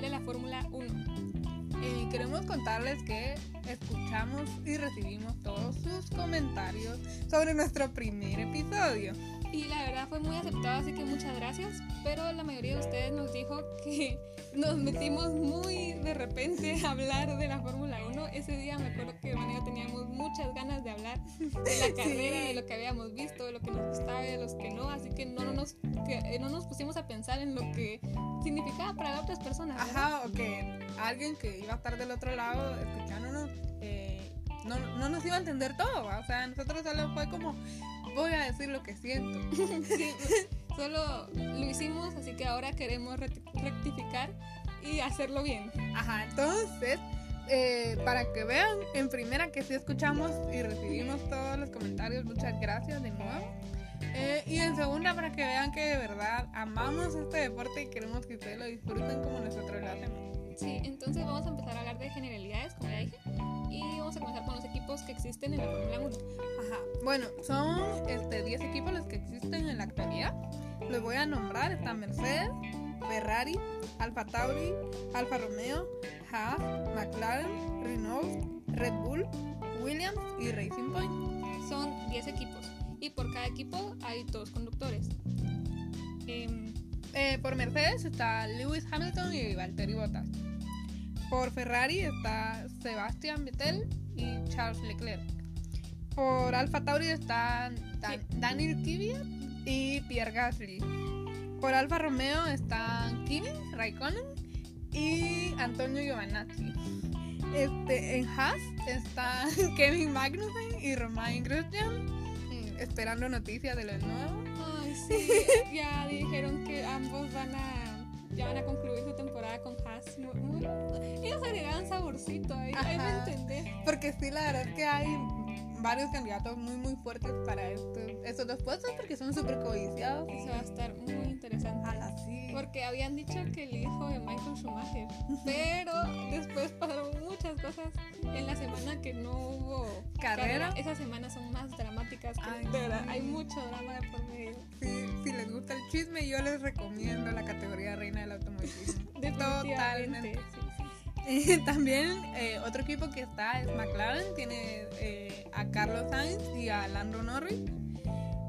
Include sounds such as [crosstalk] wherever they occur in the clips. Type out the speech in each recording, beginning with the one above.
de la Fórmula 1. Eh, queremos contarles que escuchamos y recibimos todos sus comentarios sobre nuestro primer episodio. Y la verdad fue muy aceptado, así que muchas gracias. Pero la mayoría de ustedes nos dijo que [laughs] nos metimos muy de repente a hablar de la Fórmula 1. Ese día me acuerdo que y yo teníamos muchas ganas de hablar de la [laughs] carrera, de lo que habíamos visto, de lo que nos gustaba y de los que no. Así que no nos, que, eh, no nos pusimos a pensar en lo que significaba para otras personas. ¿verdad? Ajá, o que alguien que iba a estar del otro lado escuchándonos eh, no, no nos iba a entender todo. ¿va? O sea, nosotros solo fue como, voy a decir lo que siento. [laughs] Sí, solo lo hicimos, así que ahora queremos rectificar y hacerlo bien. Ajá, entonces, eh, para que vean, en primera que sí escuchamos y recibimos todos los comentarios, muchas gracias de nuevo. Eh, y en segunda, para que vean que de verdad amamos este deporte y queremos que ustedes lo disfruten como nosotros lo hacemos. Sí, entonces vamos a empezar a hablar de generalidades, como ya dije, y vamos a comenzar con los equipos que existen en la Fórmula 1. Ajá, bueno, son este, 10 equipos los que existen en la actualidad. Los voy a nombrar, está Mercedes, Ferrari, Alfa Tauri, Alfa Romeo, Haas, McLaren, Renault, Red Bull, Williams y Racing Point. Son 10 equipos, y por cada equipo hay dos conductores. Em, Eh, por Mercedes está Lewis Hamilton y Valtteri Bottas. Por Ferrari está Sebastian Vettel y Charles Leclerc. Por Alfa Tauri están Dan- Daniel Kvyat y Pierre Gasly. Por Alfa Romeo están Kimi Raikkonen y Antonio Giovanazzi. Este, en Haas está [laughs] Kevin Magnussen y Romain Grosjean. eh, Esperando noticias de los nuevos. ay, sí, [laughs] ya dijeron que ambos van a, ya van a concluir su temporada con Haas. Muy- muy- ellos saborcito ahí, ahí me entendés. Porque sí, la verdad es que hay varios candidatos muy, muy fuertes para estos, estos dos puestos porque son súper codiciados. Eso va a estar muy interesante. Sí. Porque habían dicho que el hijo de Michael Schumacher, [laughs] pero después pasaron muchas cosas en la semana que no hubo ¿Carrera? Esas semanas son más dramáticas, que Ay, de verdad, sí. hay mucho drama de por medio. Sí, si les gusta el chisme, yo les recomiendo la categoría Reina del Automovilismo. [laughs] Totalmente. sí. [laughs] También eh, otro equipo que está es McLaren, tiene eh, a Carlos Sainz y a Lando Norris.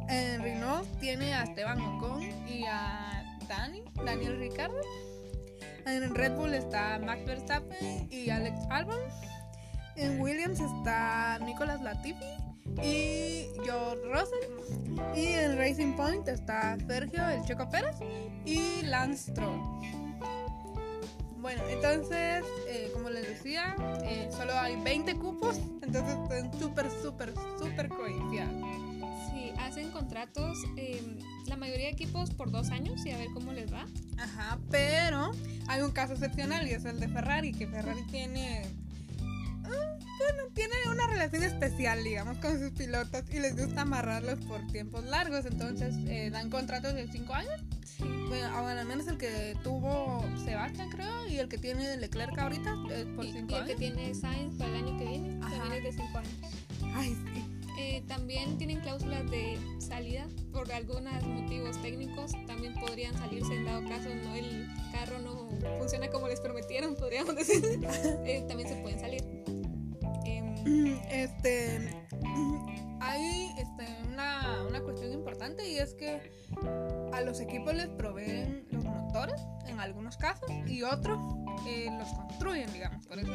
En Renault tiene a Esteban Ocon y a Dani, Daniel Ricciardo. En Red Bull está Max Verstappen y Alex Albon. En Williams está Nicolas Latifi y George Russell. Y en Racing Point está Sergio El Checo Pérez y Lance Stroll. Bueno, entonces, eh, como les decía, eh, solo hay 20 cupos, entonces están súper, súper, súper codiciados. Sí, hacen contratos, eh, la mayoría de equipos por dos años y a ver cómo les va. Ajá, pero hay un caso excepcional y es el de Ferrari, que Ferrari tiene... ah, Bueno, tiene una relación especial, digamos, con sus pilotos y les gusta amarrarlos por tiempos largos, entonces eh, dan contratos de 5 años. Bueno, ah, bueno, al menos el que tuvo Sebastián, creo, y el que tiene Leclerc ahorita es por y, 5 y el que años. tiene Sainz para el año que viene Ajá. también es de cinco años. Ay, sí. Eh, también tienen cláusulas de salida por algunos motivos técnicos. También podrían salirse en dado caso no el carro no funciona como les prometieron, podríamos decir. [laughs] Eh, también se pueden salir. Em, Este, hay este, una, una cuestión importante y es que a los equipos les proveen los motores en algunos casos y otros eh, los construyen, digamos. Por eso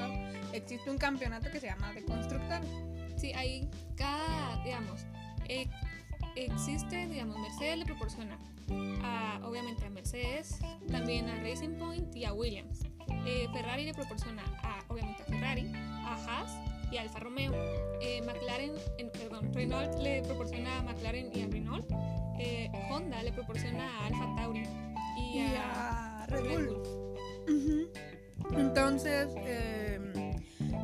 existe un campeonato que se llama de constructores. sí, ahí cada, digamos, eh, existe, digamos, Mercedes le proporciona a, obviamente a Mercedes, también a Racing Point y a Williams. Eh, Ferrari le proporciona a, obviamente a Ferrari, a Haas y Alfa Romeo. Eh, McLaren, en- perdón, Renault le proporciona a McLaren y a Renault. Eh, Honda le proporciona a Alfa Tauri y, Y a, a Red Red Bull. Entonces, eh,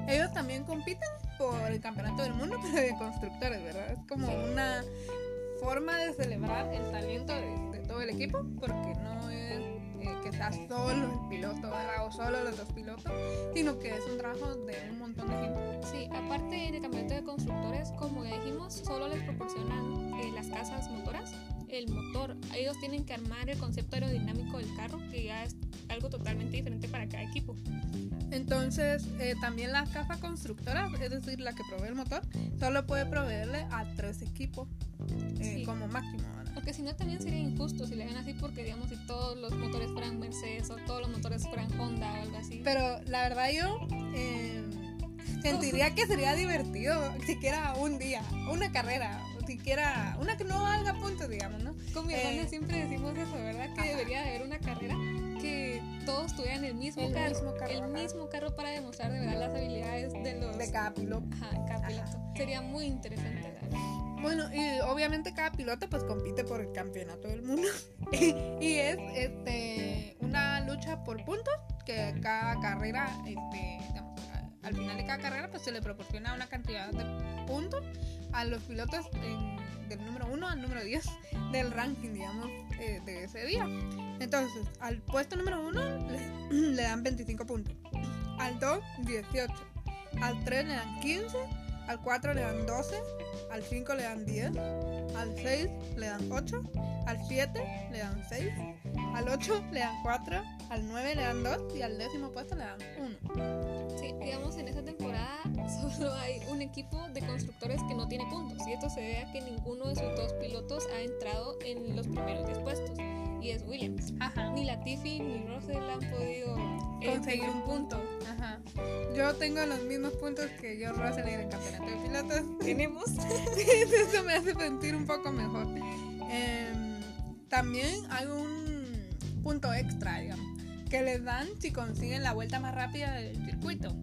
ellos también compiten por el campeonato del mundo, [laughs] pero de constructores, ¿verdad? Es como una forma de celebrar el talento de, de todo el equipo, porque no es eh, que sea solo el piloto, ¿verdad? O solo los dos pilotos, sino que es un trabajo de un montón de gente. Sí, aparte en el campeonato de constructores, como ya dijimos, solo les proporcionan eh, las casas motoras, el motor. Ellos tienen que armar el concepto aerodinámico del carro, que ya es algo totalmente diferente para cada equipo. Entonces, eh, también la caja constructora, es decir, la que provee el motor, solo puede proveerle a tres equipos eh, Sí. como máximo. Porque si no también sería injusto si le ven así porque digamos si todos los motores fueran Mercedes o todos los motores fueran Honda o algo así. Pero la verdad yo eh, sentiría que sería divertido siquiera un día, una carrera, siquiera una que no valga puntos, digamos, ¿no? Con mi eh, hermana siempre decimos eso, ¿verdad? Que ajá. debería de haber una carrera que todos tuvieran el mismo El carro. mismo carro, el ajá. mismo carro para demostrar de verdad las habilidades de los De cada piloto. Ajá, cada piloto. Sería muy interesante, verdad. Bueno, y obviamente cada piloto pues compite por el campeonato del mundo. [laughs] y es este una lucha por puntos que cada carrera, este, digamos, al final de cada carrera pues se le proporciona una cantidad de puntos a los pilotos en- del número 1 al número 10 del ranking, digamos, eh, de ese día. Entonces, al puesto número 1 le, [clears throat] le dan 25 puntos, al 2 18, al 3 le dan 15, al 4 le dan 12, al 5 le dan 10, al 6 le dan 8, al 7 le dan 6, al 8 le dan 4, al 9 le dan 2 y al décimo puesto le dan 1. Sí, digamos, en esta temporada [laughs] solo hay un equipo de constructores que no tiene puntos. Y esto se debe a que ninguno de sus dos pilotos ha entrado en los primeros 10 puestos. Y es Williams. Ajá. Ni Latifi ni Russell han podido Conseguir un punto. Ajá. Yo tengo los mismos puntos que yo Russell en el campeonato de pilotos. [laughs] Tenemos. [laughs] Eso me hace sentir un poco mejor. Em, también hay un punto extra, digamos, que les dan si consiguen la vuelta más rápida del circuito.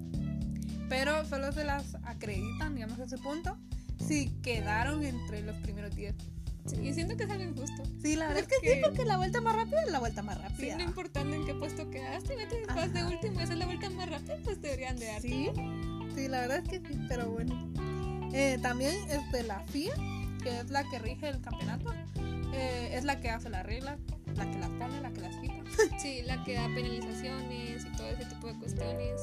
Pero solo se las acreditan, digamos, ese punto, si quedaron entre los primeros 10. Sí, y siento que es algo injusto. Sí, la verdad es que sí, Porque- porque la vuelta más rápida es la vuelta más Sí, rápida. no importando en qué puesto quedaste, vete después de Ajá. último, esa es la vuelta más rápida, pues deberían de darte. Sí, sí, la verdad es que sí, pero bueno. Eh, también este, la FIA, que es la que rige el campeonato, eh, es la que hace las reglas, la que las pone, la que las quita. [laughs] Sí, la que da penalizaciones y todo ese tipo de cuestiones.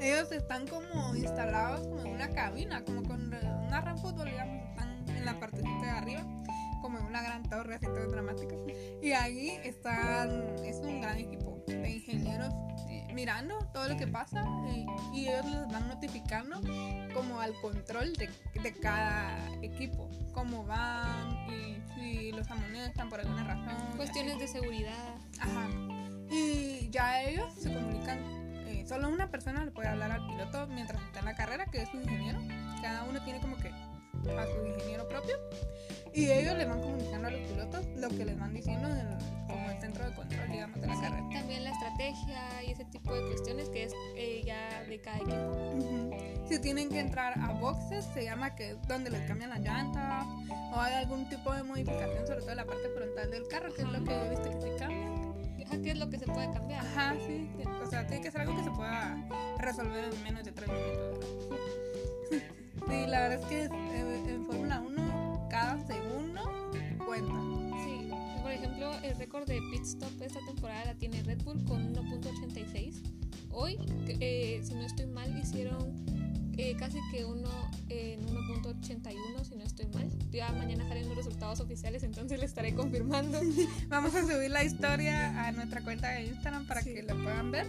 Ellos están como instalados como en una cabina, como con una gran fútbol, digamos, están en la partecita de arriba, como en una gran torre así todo dramática. Y ahí están, es un gran equipo de ingenieros eh, mirando todo lo que pasa eh, y ellos les van notificando como al control de, de cada equipo, cómo van y si los amonestan por alguna razón. Cuestiones de seguridad. Ajá. Y ya ellos se comunican. eh, solo una persona le puede hablar al piloto mientras está en la carrera, que es su ingeniero. Cada uno tiene como que a su ingeniero propio. Y ellos le van comunicando a los pilotos lo que les van diciendo el- como el centro de control, digamos, de la Sí, carrera. también la estrategia y ese tipo de cuestiones que es eh, ya de cada equipo. Ujú. Si tienen que entrar a boxes, se llama que es donde les cambian las llantas o hay algún tipo de modificación, sobre todo en la parte frontal del carro, que es lo que visto que se cambia. Ajá, ¿Qué es lo que se puede cambiar? Ajá, sí. O sea, tiene que ser algo que se pueda resolver en menos de tres minutos. [laughs] Sí, la verdad es que en, en Fórmula 1 cada segundo cuenta. Sí, por ejemplo, el récord de pit stop esta temporada la tiene Red Bull con 1.86. Hoy, eh, si no estoy mal, hicieron eh, casi que uno en 1.81, si no estoy mal. Ya mañana salen los resultados oficiales, entonces le estaré confirmando. [laughs] Vamos a subir la historia a nuestra cuenta de Instagram para Sí. que lo puedan ver.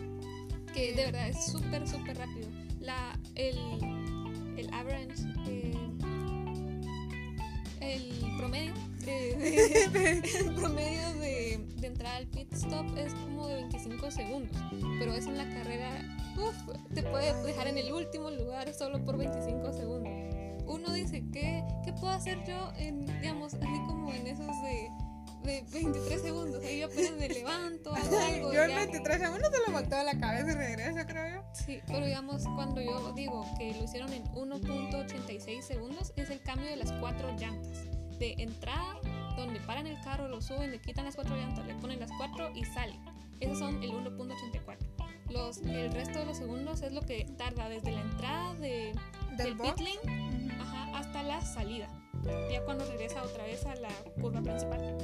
que de verdad es súper, súper rápido. La, el, el average, eh, el promedio, de- el [laughs] [laughs] promedio de, de entrada al pit stop es como de 25 segundos, pero es en la carrera, uf, te puede dejar en el último lugar solo por 25 segundos. Uno dice, ¿qué, qué puedo hacer yo en, digamos, así como en esos de, de 23 segundos? Ahí yo apenas me levanto, hago [laughs] algo. Yo en ya. 23 segundos se lo volteo la cabeza y regreso, creo yo. Sí, pero digamos, cuando yo digo que lo hicieron en 1.86 segundos, es el cambio de las cuatro llantas. De entrada, donde paran el carro, lo suben, le quitan las cuatro llantas, le ponen las cuatro y sale. Esos son el 1.84. Los, el resto de los segundos es lo que tarda desde la entrada de, Del del pit lane Ujú. ajá, hasta la salida. Ya cuando regresa otra vez a la curva principal.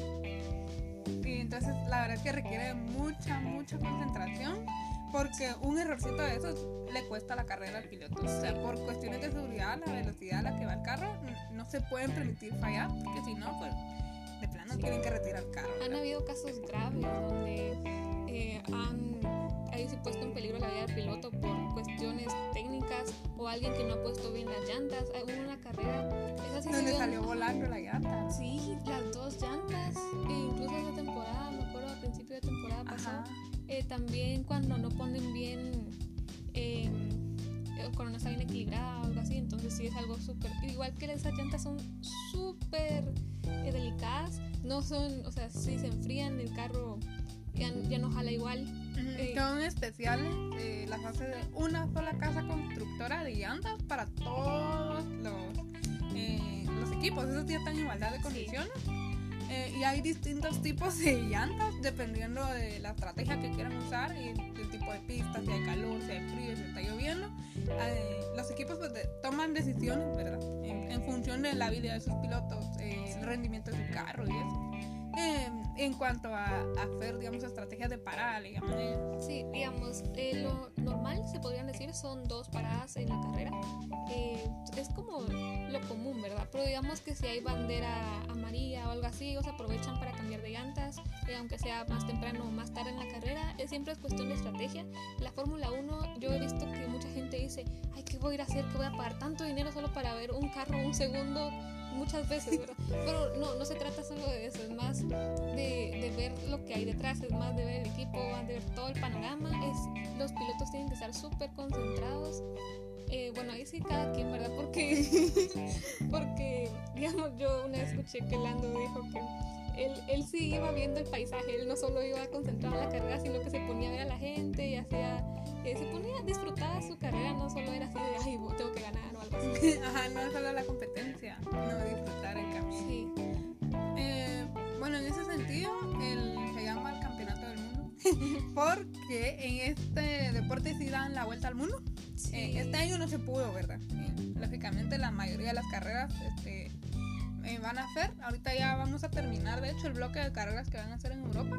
Sí, Entonces, la verdad es que requiere mucha, mucha concentración porque un errorcito de esos le cuesta la carrera al piloto. O sea, por cuestiones de seguridad, la velocidad a la que va el carro, no se pueden permitir fallar, porque si no, pues de plano tienen que retirar el carro. Han habido casos graves donde eh, han puesto en peligro la vida del piloto por cuestiones técnicas o alguien que no ha puesto bien las llantas. Hubo una carrera, esa sí donde salió volando la llanta. Sí, las dos llantas, e incluso esa temporada, me acuerdo al principio de temporada pasada eh, también cuando no ponen bien, em, eh, cuando no está bien equilibrada o algo así, entonces sí es algo súper, igual que esas llantas son súper eh, delicadas, no son, o sea, si se enfrían el carro ya, ya no jala igual. son especiales, las hace de una sola casa constructora de llantas para todos los, los equipos, esos ya están en igualdad de condiciones. Eh, y hay distintos tipos de llantas dependiendo de la estrategia que quieran usar y el tipo de pista, si hay calor, si hay frío, si está lloviendo. Eh, los equipos pues, toman decisiones, ¿verdad? En, función de la habilidad de sus pilotos, eh, el rendimiento de su carro y eso. En cuanto a, hacer, digamos, estrategias de parada, digamos. Sí, digamos, lo normal, se podrían decir, son dos paradas en la carrera. es como lo común, ¿verdad? Pero digamos que si hay bandera amarilla o algo así, ellos aprovechan para cambiar de llantas, eh, aunque sea más temprano o más tarde en la carrera, es, siempre es cuestión de estrategia. La Fórmula 1, yo he visto que mucha gente dice, ay, ¿qué voy a ir a hacer? ¿Qué voy a pagar tanto dinero solo para ver un carro un segundo? Muchas veces, ¿verdad? Pero no, no se trata solo de eso, es más de, de ver lo que hay detrás, es más de ver el equipo, de ver todo el panorama, es, los pilotos tienen que estar súper concentrados eh, bueno, ahí sí cada quien, ¿verdad? Porque, [laughs] porque, digamos, yo una vez escuché que Lando dijo que él, él sí iba viendo el paisaje, él no solo iba concentrado en la carrera, sino que se ponía a ver a la gente y hacía, eh, se ponía a disfrutar su carrera, no solo era así de, ay, tengo que ganar o algo así. [laughs] Ajá, no solo la competencia, no disfrutar el camino. Sí. Eh, bueno, en ese sentido, el, se llama el campeonato del mundo, [laughs] porque en este deporte sí dan la vuelta al mundo. Eh, este año no se pudo, ¿verdad? Eh, lógicamente la mayoría de las carreras este, van a hacer. Ahorita ya vamos a terminar, de hecho, el bloque de carreras que van a hacer en Europa.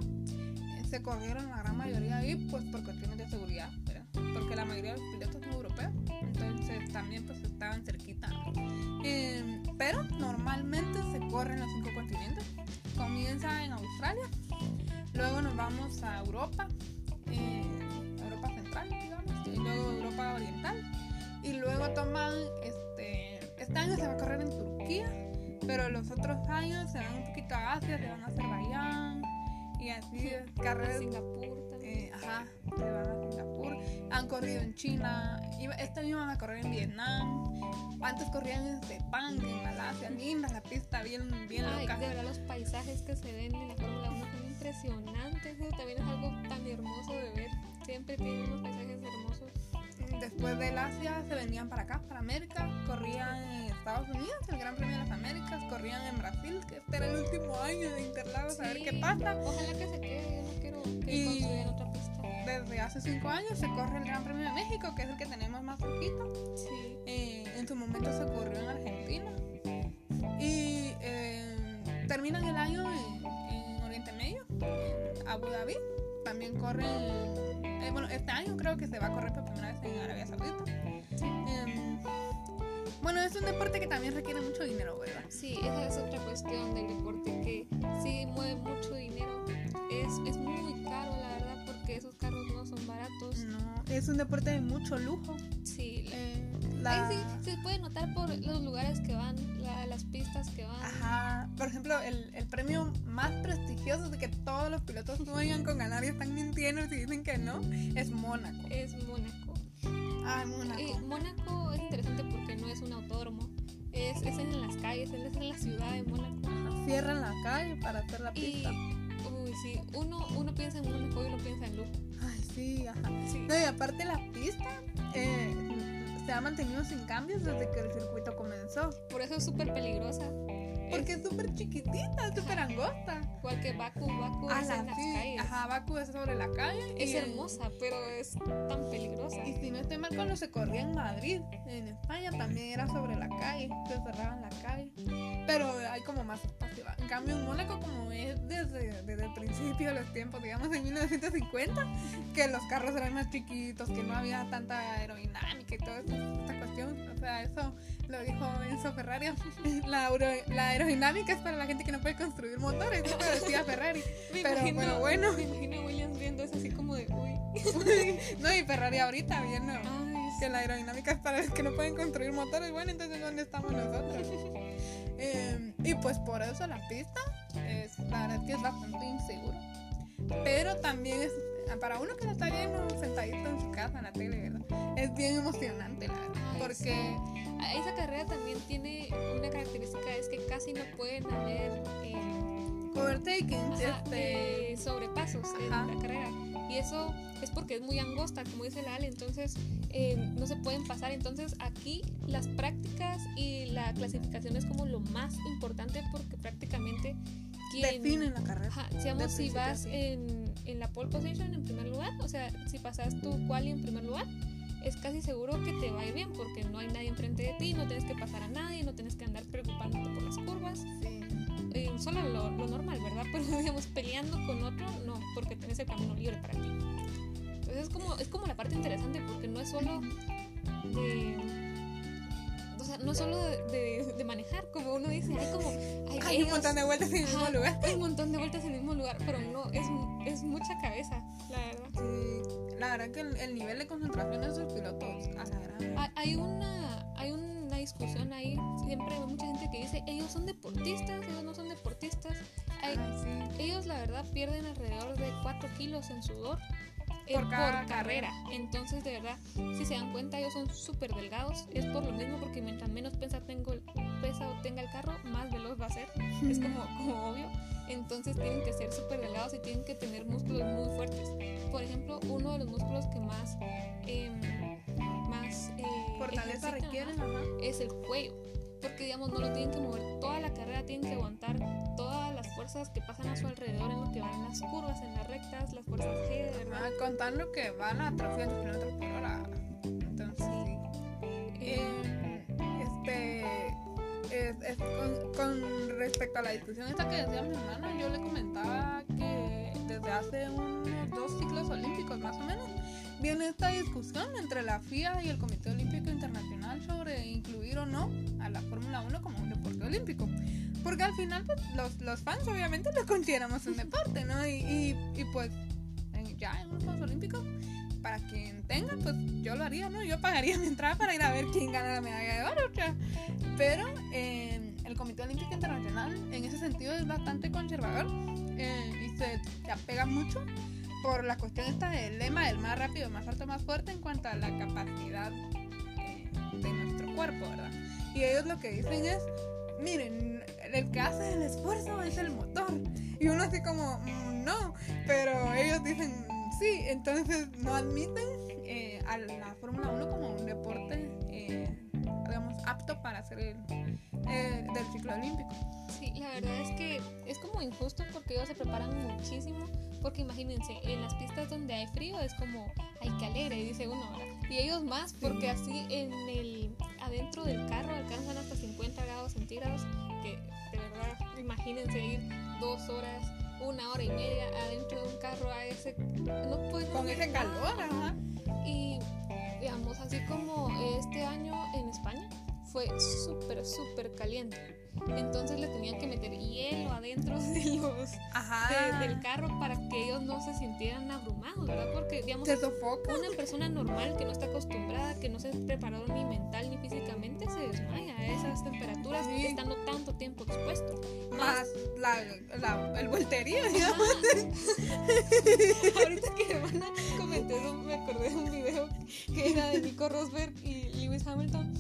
se corrieron la gran mayoría ahí, pues por cuestiones de seguridad. Porque la mayoría de los pilotos son europeos, entonces también pues estaban cerquita. pero normalmente se corren los cinco continentes. Comienza en Australia, luego nos vamos a Europa, Europa Central, y luego Europa Oriental. Y luego toman, este, este año se va a correr en Turquía, pero los otros años se van un poquito a Asia, se van a Azerbaiyán y así [laughs] carreras. Singapur también. Eh, ajá, se van a Singapur. Han corrido en China, este año van a correr en Vietnam. Antes corrían en Sepang, en Malasia, linda la pista, bien, bien Ay, loca. De verdad, los paisajes que se ven en la Fórmula 1 son impresionantes. Eso también es algo tan hermoso de ver. Siempre tienen unos paisajes hermosos. Después del Asia se venían para acá, para América, corrían en Estados Unidos, el Gran Premio de las Américas, corrían en Brasil, que este era el último año de Interlagos, a ver qué pasa. Ojalá que se quede, yo no quiero que y construyan otra pista. Desde hace cinco años se corre el Gran Premio de México, que es el que tenemos más poquito. Sí. Eh, en su momento se corrió en Argentina. Y eh, terminan el año en, en Oriente Medio, en Abu Dhabi. También corren eh, bueno, este año creo que se va a correr por primera vez en Arabia Saudita. Em, bueno, es un deporte que también requiere mucho dinero, ¿verdad? Sí, esa es otra cuestión del deporte que sí mueve mucho dinero. Es, es muy caro, la es un deporte de mucho lujo. Sí. Eh, sí, se puede notar por los lugares que van, las pistas que van. Ajá. Por ejemplo, el, el, premio más prestigioso de que todos los pilotos sueñan con ganar y están mintiendo y dicen que no, es Mónaco. Es Mónaco. Ah, Mónaco. Y Mónaco es interesante porque no es un autódromo. Es, es en las calles, es en la ciudad de Mónaco. Cierran la calle para hacer la pista. uy, sí. Uno, uno piensa en Mónaco y uno piensa en lujo. Ay, sí, ajá. Sí. No, y aparte la pista, eh, se ha mantenido sin cambios desde que el circuito comenzó. Por eso es súper peligrosa. Porque es súper chiquitita, súper angosta. Igual que Baku, Baku es en las calles. Ajá, Baku es sobre la calle. Es hermosa, pero es tan peligrosa. Y si no estoy mal, cuando se corría en Madrid, en España, también era sobre la calle. Se cerraban la calle. Pero hay como más espacio. En cambio en Mónaco, como es desde, desde el principio de los tiempos, digamos en 1950, que los carros eran más chiquitos, que no había tanta aerodinámica y toda esta cuestión. O sea, eso lo dijo Enzo Ferrari. [laughs] La, la aerodinámica es para la gente que no puede construir motores, eso decía Ferrari. [laughs] pero, bueno. Me imagino Williams viendo eso así como de. [laughs] no, y Ferrari ahorita viendo que la aerodinámica es para los que no pueden construir motores. Bueno, entonces ¿dónde estamos nosotros? [laughs] Em, y pues por eso la pista es, la verdad que es bastante inseguro. Pero también es, para uno que no está viendo sentadito en su casa en la tele, ¿verdad? Es bien emocionante, la verdad. Porque esa carrera también tiene una característica, es que casi no pueden haber... Eh, Overtakings, este... sobrepasos en la carrera y eso es porque es muy angosta, como dice la Ale, entonces eh, no se pueden pasar. Entonces aquí las prácticas y la clasificación es como lo más importante porque prácticamente quien, definen la carrera. digamos, si vas en, en, la pole position en primer lugar, o sea, si pasas tu quali en primer lugar, es casi seguro que te va a ir bien porque no hay nadie enfrente de ti, no tienes que pasar a nadie, no tienes que andar preocupándote por las curvas. Sí. Eh, solo lo, lo, normal, ¿verdad? [laughs] Pero digamos, peleando con otro, no, porque tenés el camino libre para ti. Entonces es como, es como la parte interesante porque no es solo de... O sea, no solo de, de, manejar, como uno dice, hay como... Hay, un montón de vueltas en el mismo lugar. Hay un montón de vueltas en el mismo lugar, pero no, es, es mucha cabeza, la verdad. Sí, la verdad que el, el nivel de concentración de esos pilotos, a la gran... Hay una... Hay un discusión ahí. Siempre hay mucha gente que dice, ellos son deportistas, ellos no son deportistas. Ellos la verdad pierden alrededor de 4 kilos en sudor eh, por, carrera. Entonces, de verdad, si se dan cuenta, ellos son súper delgados. Es por lo mismo, porque mientras menos pesa, tengo el, pesa o tenga el carro, más veloz va a ser. Es como, [laughs] como obvio. Entonces, tienen que ser súper delgados y tienen que tener músculos muy fuertes. Por ejemplo, uno de los músculos que más. Eh, fortaleza requieren es el cuello. Porque, digamos, no lo tienen que mover toda la carrera, tienen que aguantar todas las fuerzas que pasan a su alrededor en lo que van en las curvas, en las rectas, las fuerzas G, ¿verdad? contando que van a 300 kilómetros por hora. Entonces, sí. Eh, este. Es, con, con, respecto a la discusión esta que decía mi hermana, yo le comentaba que desde hace unos dos ciclos olímpicos más o menos, viene esta discusión entre la FIA y el Comité Olímpico Internacional sobre incluir o no a la Fórmula 1 como un deporte olímpico. Porque al final pues, los, los, fans obviamente lo consideramos un deporte, ¿no? Y, y, pues ya en los Juegos Olímpicos, para quien tenga, pues yo lo haría, ¿no? Yo pagaría mi entrada para ir a ver quién gana la medalla de oro. Pero eh, el Comité Olímpico Internacional en ese sentido es bastante conservador eh, y se, se apega mucho por la cuestión esta del lema del más rápido, más alto, más fuerte en cuanto a la capacidad eh, de nuestro cuerpo, ¿verdad? Y ellos lo que dicen es, miren, el que hace el esfuerzo es el motor. Y uno así como, mm, no, pero ellos dicen, sí, entonces no admiten eh, a la Fórmula 1 como un deporte, eh, digamos, apto para hacer el, del ciclo olímpico. Sí, la verdad es que es como injusto porque ellos se preparan muchísimo porque imagínense, en las pistas donde hay frío es como, ay, qué alegre, dice uno, ¿verdad? Y ellos más, porque así en el, adentro del carro alcanzan hasta 50 grados centígrados, que de verdad, imagínense ir dos horas, una hora y media adentro de un carro a ese, no Con ese calor, ajá. Y digamos, así como este año en España fue súper, súper caliente entonces le tenían que meter hielo adentro de los del carro para que ellos no se sintieran abrumados, ¿verdad? Porque digamos una persona normal que no está acostumbrada, que no se preparó ni mental ni físicamente se desmaya a esas temperaturas estando tanto tiempo expuesto. Más, la, la, el volterío, digamos. [laughs] Ahorita que hermana comenté eso, me acordé de un video que era de Nico Rosberg y Lewis Hamilton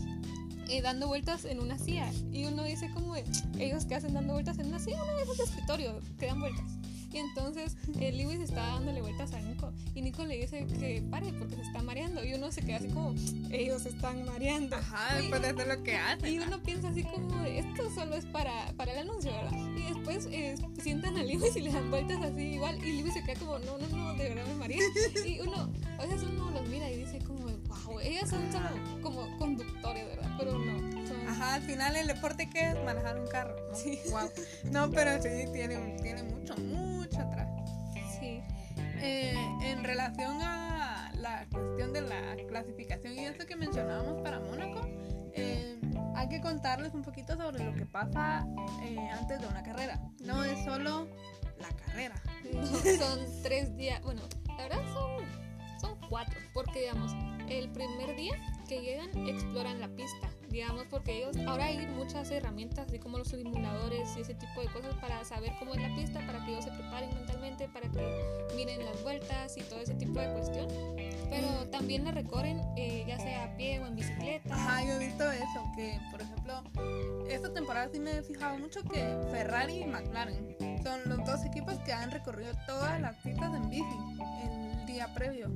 eh, dando vueltas en una silla. Y uno dice como ellos que hacen dando vueltas en una silla, uno de esos escritorio que dan vueltas. Y entonces eh, Lewis está dándole vueltas a Nico. Y Nico le dice que pare porque se está mareando. Y uno se queda así como, ellos se están mareando. Ajá, después de hacer lo que hacen. Y uno piensa así como, esto solo es para, para el anuncio, ¿verdad? Y después eh, sientan a Lewis y le dan vueltas así igual. Y Lewis se queda como, no, no, no, de verdad me mareé. y uno, a veces uno los mira y dice como, ellas son solo como conductores, ¿verdad? Pero no. Son... Ajá, al final el deporte que es manejar un carro. ¿no? Sí. Wow. No, pero sí, tiene, tiene mucho, mucho atrás. Sí. Eh, en relación a la cuestión de la clasificación y eso que mencionábamos para Mónaco, eh, hay que contarles un poquito sobre lo que pasa eh, antes de una carrera. No es solo la carrera. No, son tres días. Bueno, la verdad son, son cuatro. Porque, digamos, el primer día que llegan exploran la pista. Digamos, porque ellos. Ahora hay muchas herramientas, así como los simuladores y ese tipo de cosas, para saber cómo es la pista, para que ellos se preparen mentalmente, para que miren las vueltas y todo ese tipo de cuestión. Pero también la recorren, eh, ya sea a pie o en bicicleta. Ajá, yo he visto eso, que por ejemplo, esta temporada sí me he fijado mucho que Ferrari y McLaren son los dos equipos que han recorrido todas las pistas en bici previo,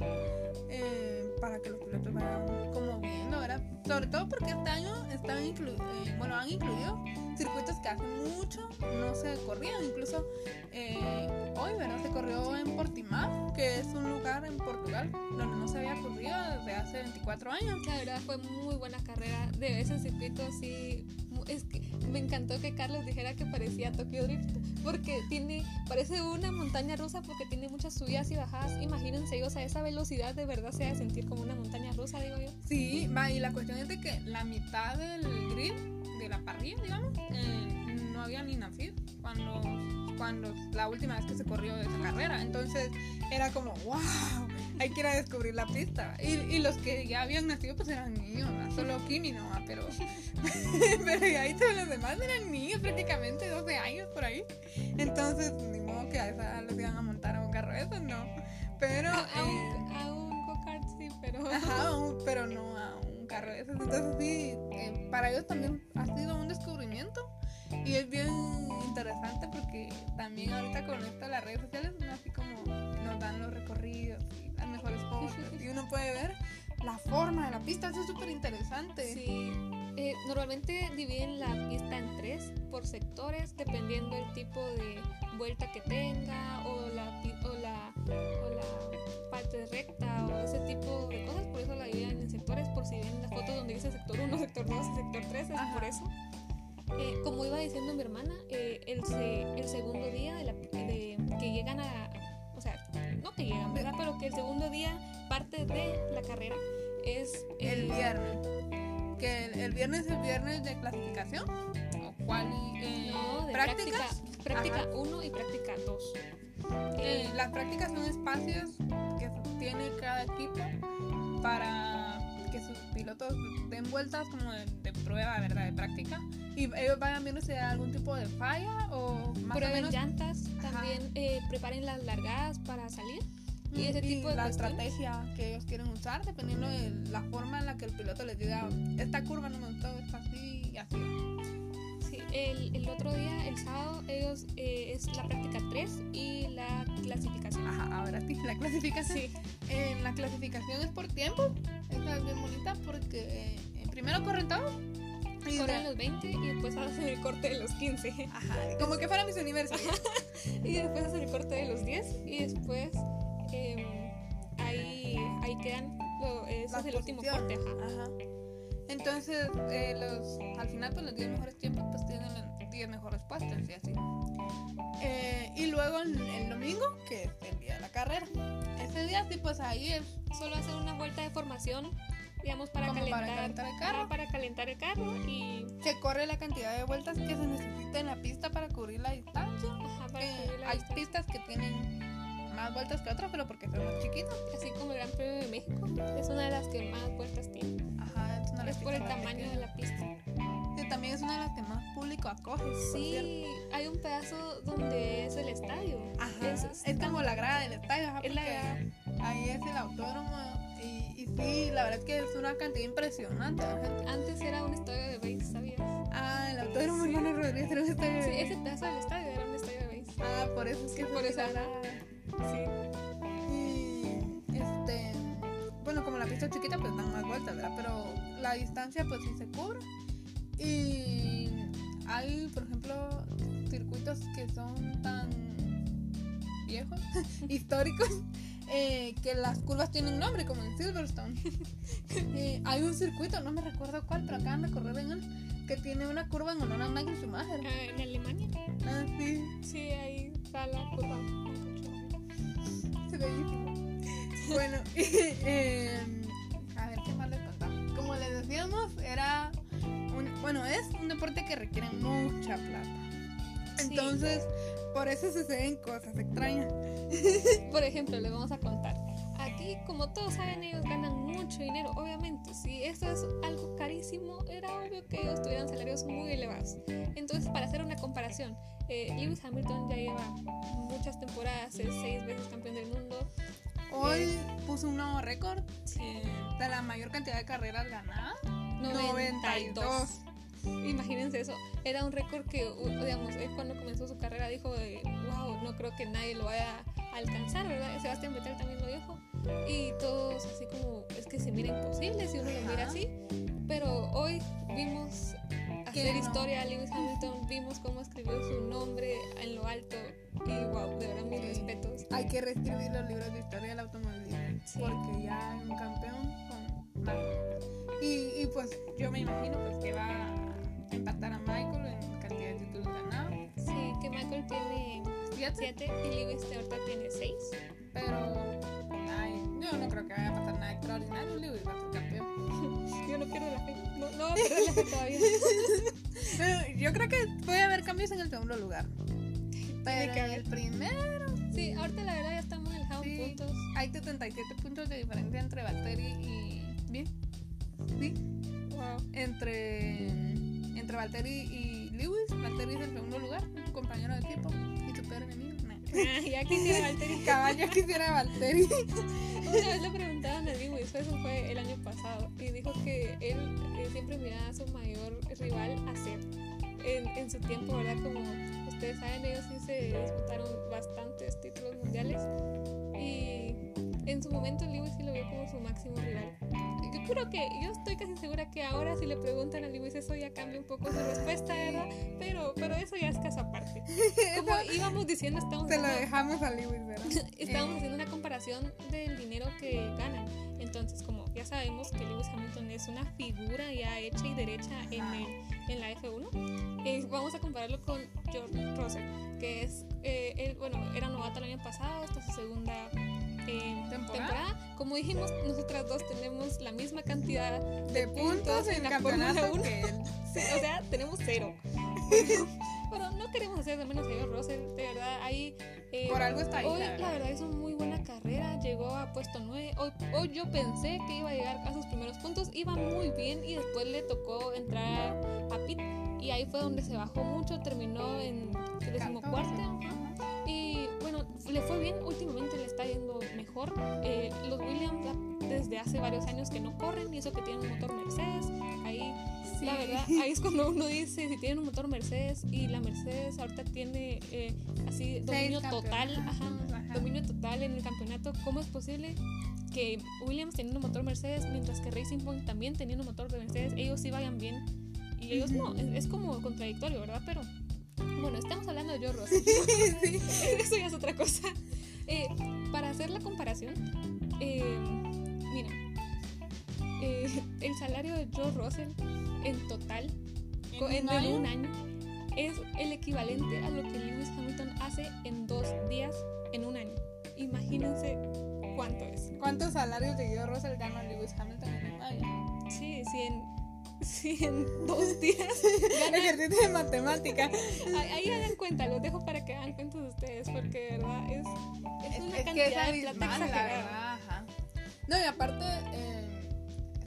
eh, para que los pilotos vayan como viendo, ¿verdad? Sobre todo porque este año están inclu eh, bueno, han incluido circuitos que hace mucho no se corrían, incluso eh, hoy, ¿verdad? Se corrió en Portimao, que es un lugar en Portugal donde no se había corrido desde hace 24 años. La verdad fue muy buena carrera de ese circuito mu- Es que me encantó que Carlos dijera que parecía Tokyo Drift porque tiene parece una montaña rusa porque tiene muchas subidas y bajadas. Imagínense ellos a esa velocidad de verdad se ha de sentir como una montaña rusa, digo yo. Sí, va, y la cuestión es de que la mitad del grid, de la parrilla, digamos, eh, no había ni nacido cuando, cuando la última vez que se corrió esa carrera. Entonces era como, wow, hay que ir a descubrir la pista. Y, y los que ya habían nacido, pues eran niños, ¿va? solo Kimi no, pero, [laughs] pero y ahí todos los demás eran niños, prácticamente 12 años por ahí. Entonces, ni modo que a esa los iban a montar a un carro de esos, no. Pero. A, a eh, un, un go-kart sí, pero Ajá, un- pero no a un carro de esos. Entonces sí, eh, para ellos también ha sido un descubrimiento y es bien interesante porque también ahorita con esto de las redes sociales, así como nos dan los recorridos y las mejores fotos [laughs] y uno puede ver la forma de la pista, eso es súper interesante. Sí, eh, normalmente dividen la pista en tres por sectores, dependiendo del tipo de vuelta que tenga o la, o la, o la parte recta o ese tipo de cosas. Por eso la dividen en sectores, por si ven la foto donde dice sector 1, sector 2 y sector 3, es Ajá. por eso. Eh, como iba diciendo mi hermana, eh, el, se- el segundo día de, la, de que llegan a... O sea, no que llegan, ¿verdad? Pero que el segundo día, parte de la carrera, es El viernes. Que el, el viernes es el viernes de clasificación o cuál eh, No, de prácticas. práctica, práctica 1 y práctica 2. Eh, las prácticas son espacios que tiene cada equipo para pilotos den vueltas como de, de prueba, ¿verdad? De práctica. Y ellos vayan viendo si hay algún tipo de falla o más o Prueben menos llantas, Ajá. también eh, preparen las largadas para salir. y ese tipo de la cuestiones. estrategia que ellos quieren usar dependiendo de la forma en la que el piloto les diga esta curva no me gustó, así y así. El, el otro día, el sábado, ellos eh, es la práctica 3 y la clasificación. Ajá, ahora sí, la clasificación. Sí, En la clasificación es por tiempo. Esta es bien bonita porque eh, primero corren todos. Corren los 20 y después hacen el corte de los 15. Ajá, como que fuera mis universos. [laughs] y después hacen el corte de los 10 y después em, ahí, ahí quedan. Lo, ese Las es el último posiciones. corte, ajá. Ajá. Entonces, eh, los, al final, pues los 10 mejores tiempos pues tienen los 10 mejores puestos y así. Eh, y luego el, el domingo, que es el día de la carrera. Ese día sí, pues ahí es Solo hacer una vuelta de formación, digamos, para Como para calentar, calentar el carro. para calentar el carro y se corre la cantidad de vueltas que se necesita en la pista para cubrir la distancia. ajá, para Eh, cubrir la hay distancia. pistas que tienen más vueltas que otras, pero porque son más chiquitas. Así como el Gran Premio de México, es una de las que más vueltas tiene. Ajá, una de las Es por el tamaño de la pista. Sí, también es una de las que más público acoge. Sí, hay un pedazo donde es el estadio. Ajá, Es- es, es como la grada del estadio, ajá, Es la porque grada. ahí es el autódromo y, y sí, la verdad es que es una cantidad impresionante. Antes era un estadio de base, ¿sabías? Ah, el autódromo Hermano Rodríguez era un estadio. Sí, de- ese pedazo del estadio era un estadio de base. Ah, por eso es que Sí, por esa grada. Sí. Y este, bueno, como la pista es chiquita, pues dan más vueltas, ¿verdad? Pero la distancia, pues sí se cubre. Y hay, por ejemplo, circuitos que son tan viejos, [laughs] históricos, [laughs] eh, que las curvas tienen nombre, como en Silverstone. [laughs] Eh, hay un circuito, no me recuerdo cuál, pero acaban de correr en él, que tiene una curva en honor a Michael Schumacher. Ah, en Alemania. Ah, sí, Sí, ahí está la curva. se bellísimo. Bueno, [laughs] eh, a ver qué más les contamos. Como les decíamos, era un, bueno, es un deporte que requiere mucha plata. Sí. Entonces, por eso suceden cosas extrañas. [laughs] Por ejemplo, les vamos a contar. Aquí, como todos saben, ellos ganan mucho dinero. Obviamente, si esto es algo carísimo, era obvio que ellos tuvieran salarios muy elevados. Entonces, para hacer una comparación, eh, Lewis Hamilton ya lleva muchas temporadas, es seis veces campeón del mundo. Hoy puso un nuevo récord eh, de la mayor cantidad de carreras ganadas. 92. Imagínense eso. Era un récord que, digamos, él cuando comenzó su carrera dijo, de, wow, no creo que nadie lo vaya a alcanzar, ¿verdad? Sebastián Vettel también lo dijo. Y todos así como, es que se mira imposible si uno lo mira Ajá. así. Pero hoy vimos hacer no. historia a Lewis Hamilton, vimos cómo escribió su nombre en lo alto. Y wow, de verdad, mis Sí. respetos. Hay que reescribir los libros de historia del automovilismo. Sí. Porque ya hay un campeón con Michael. Y, y pues yo me imagino pues que va a empatar a Michael en cantidad de títulos ganados. Que Michael tiene Siete. 7 y Lewis ahorita tiene 6. Pero ay, yo no creo que vaya a pasar nada extraordinario. Lewis va a ser campeón. [laughs] Yo no pierdo la fe. No, no va a perder la fe todavía. [laughs] Pero yo creo que puede haber cambios en el segundo lugar. Pero que en haber. el primero Sí, ahorita la verdad ya estamos en el Sí. puntos. hay 77 puntos de diferencia entre Valtteri y. Bien. Sí. Wow. Entre. Entre Valtteri y Lewis. Valtteri es el segundo lugar, un compañero de equipo. Y su peor enemigo. Nah. [laughs] ya quisiera Valtteri. [laughs] Caballo quisiera Valtteri. [laughs] Una vez le preguntaban a Lewis, eso fue el año pasado, y dijo que él eh, siempre miraba a su mayor rival Seb. En, en su tiempo, ¿verdad? Como ustedes saben, ellos sí se disputaron bastantes títulos mundiales. Y en su momento Lewis sí lo vio como su máximo rival. Yo creo que, yo estoy casi segura que ahora si le preguntan a Lewis eso ya cambia un poco su respuesta, ¿verdad? Pero, pero eso ya es caso aparte. [laughs] Como íbamos diciendo, estamos Se lo dejamos a Lewis, ¿verdad? [laughs] Estábamos Eh. haciendo una comparación del dinero que ganan. Entonces, como ya sabemos que Lewis Hamilton es una figura ya hecha y derecha en, el- en la F1, eh, vamos a compararlo con George Russell, que es, eh, él, bueno, era novato el año pasado, esta es su segunda eh, ¿Temporada? temporada. Como dijimos, nosotras dos tenemos la misma cantidad De puntos en en la campeonato Fórmula 1. que él. [laughs] Sí, o sea, tenemos cero. [laughs] Pero no queremos hacer de menos George Russell, de verdad, ahí... eh, Por algo está ahí, Hoy la la verdad. verdad hizo muy buena carrera, llegó a puesto 9. Hoy, hoy yo pensé que iba a llegar a sus primeros puntos, iba muy bien y después le tocó entrar a pit y ahí fue donde se bajó mucho, terminó en decimocuarto. Y bueno, le fue bien, últimamente le está yendo mejor. Eh, los Williams desde hace varios años que no corren y eso que tienen un motor Mercedes, ahí Sí. la verdad, ahí es cuando uno dice si tienen un motor Mercedes y la Mercedes ahorita tiene eh, así dominio total, ajá, ajá. dominio total en el campeonato, ¿cómo es posible que Williams teniendo un motor Mercedes mientras que Racing Point también teniendo un motor de Mercedes, ellos sí vayan bien y ellos no? Es, es como contradictorio, ¿verdad? Pero bueno, estamos hablando de George Russell. [laughs] Sí. Eso ya es otra cosa. Eh, para hacer la comparación, eh, mira, eh, el salario de Joe Russell en total, en, un en año? un año, es el equivalente a lo que Lewis Hamilton hace en dos días en un año. Imagínense cuánto es. ¿Cuántos salarios de Guido Russell gana Lewis Hamilton en un año? Sí, en, en dos días [laughs] Ejercicio de matemática. Ahí, ahí hagan cuenta, los dejo para que hagan cuentas ustedes, porque de verdad es, es Es, una es cantidad de plata exagerada. Ajá. No, y aparte, eh,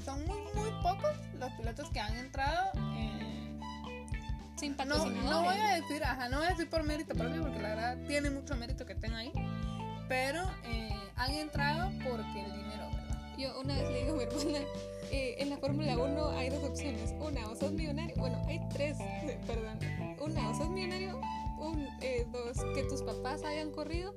son muy, muy pocos los pilotos que han entrado. eh, Sin no, no voy a decir, ajá, no voy a decir por mérito propio, porque la verdad tiene mucho mérito que estén ahí. Pero eh, han entrado porque el dinero. Yo una vez le digo a mi hermana, eh, en la Fórmula 1 hay dos opciones. Una, o sos millonario, bueno, hay tres, [laughs] perdón. Una, o sos millonario, un, eh, dos, que tus papás hayan corrido,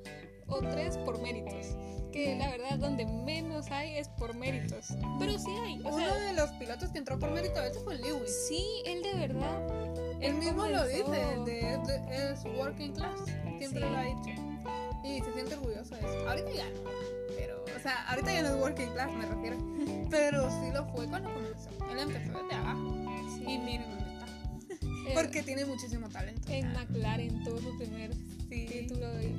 o tres, por méritos. Que la verdad, donde menos hay es por méritos. Pero sí hay. O Uno sea, de los pilotos que entró por mérito eso fue Lewis. sí, él de verdad Él mismo lo dice, de, de- es working class, siempre Sí. lo ha dicho. Y se siente orgulloso de eso. Ahorita ya no, pero, o sea, ahorita ya no es working class, me refiero. [laughs] Pero sí lo fue cuando comenzó. Él empezó desde abajo. Sí. Y miren dónde está. [laughs] Porque tiene muchísimo talento. en McLaren tuvo su primer Sí. título de...